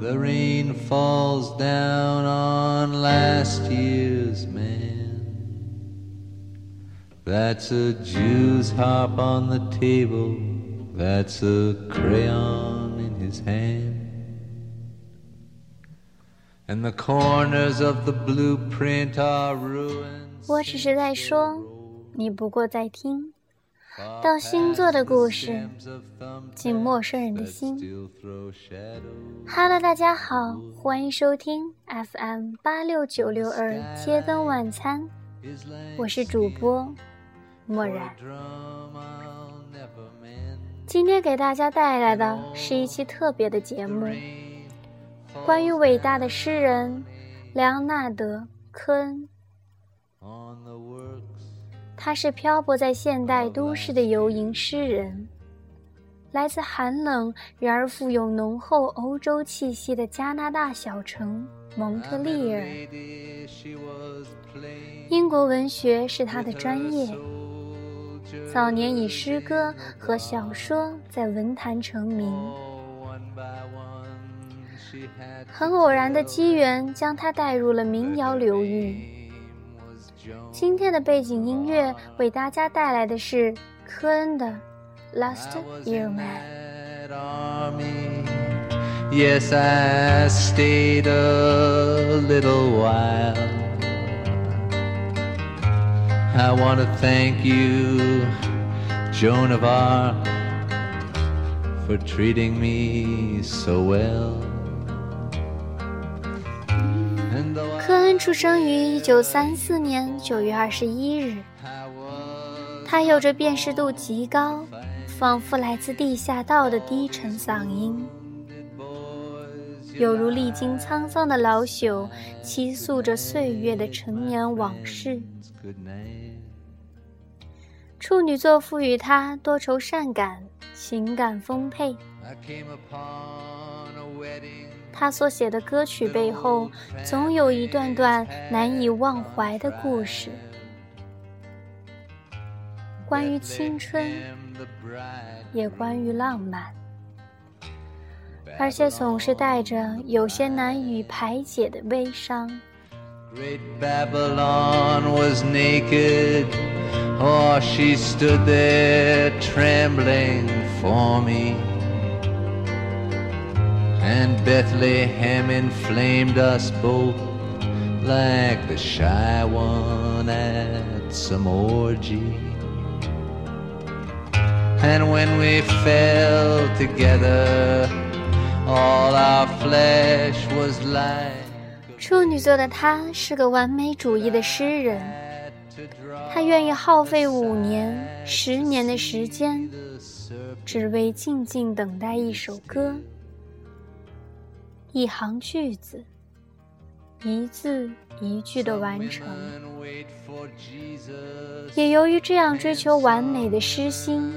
The rain falls down on last year's man. That's a Jew's harp on the table. That's a crayon in his hand. And the corners of the blueprint are ruins. 我只是在说，你不过在听。 到星座的故事，进陌生人的心。Hello，大家好，欢迎收听 FM 八六九六二街灯晚餐，我是主播漠然。今天给大家带来的是一期特别的节目，关于伟大的诗人莱昂纳德·科恩。他是漂泊在现代都市的游吟诗人，来自寒冷然而富有浓厚欧洲气息的加拿大小城蒙特利尔。英国文学是他的专业，早年以诗歌和小说在文坛成名。很偶然的机缘将他带入了民谣流域。今天的背景音乐为大家带来的是科恩的《Last Year Man》。Yes, I stayed a little while. I want to thank you, Joan of Arc, for treating me so well. 出生于一九三四年九月二十一日。他有着辨识度极高，仿佛来自地下道的低沉嗓音，犹如历经沧桑的老朽，倾诉着岁月的陈年往事。处女座赋予他多愁善感，情感丰沛。他所写的歌曲背后，总有一段段难以忘怀的故事，关于青春，也关于浪漫，而且总是带着有些难以排解的悲伤。and Bethlehem inflamed us both like the shy one at some orgy. And when we fell together, all our flesh was like. 处女座的他是个完美主义的诗人， 他愿意耗费五年、十年的时间，只为静静等待一首歌。一行句子，一字一句的完成，也由于这样追求完美的诗心，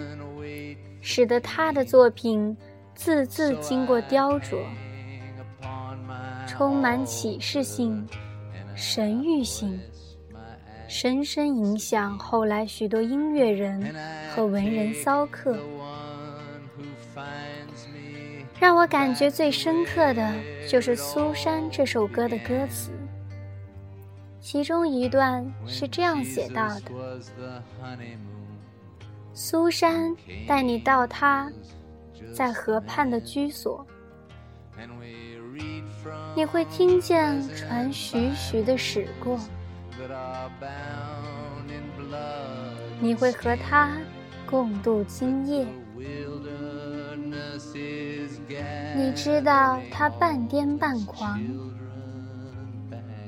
使得他的作品字字经过雕琢，充满启示性、神谕性，深深影响后来许多音乐人和文人骚客。让我感觉最深刻的就是《苏珊》这首歌的歌词，其中一段是这样写到的：“苏珊带你到她在河畔的居所，你会听见船徐徐的驶过，你会和他共度今夜。”你知道他半癫半狂，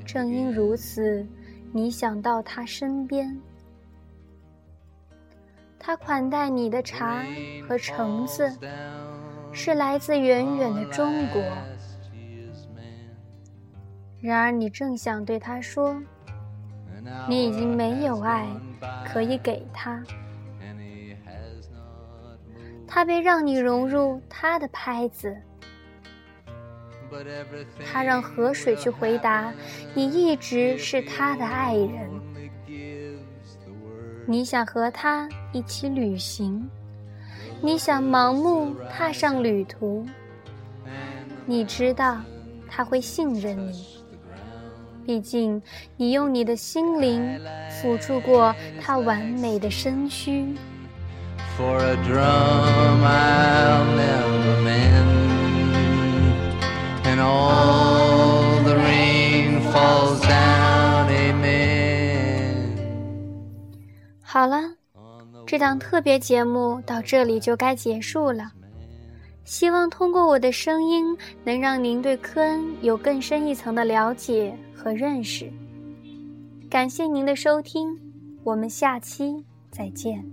正因如此，你想到他身边。他款待你的茶和橙子，是来自远远的中国。然而，你正想对他说，你已经没有爱可以给他。他便让你融入他的拍子，他让河水去回答你一直是他的爱人。你想和他一起旅行，你想盲目踏上旅途，你知道他会信任你，毕竟你用你的心灵辅助过他完美的身躯。好了，这档特别节目到这里就该结束了。希望通过我的声音能让您对科恩有更深一层的了解和认识。感谢您的收听我们下期再见。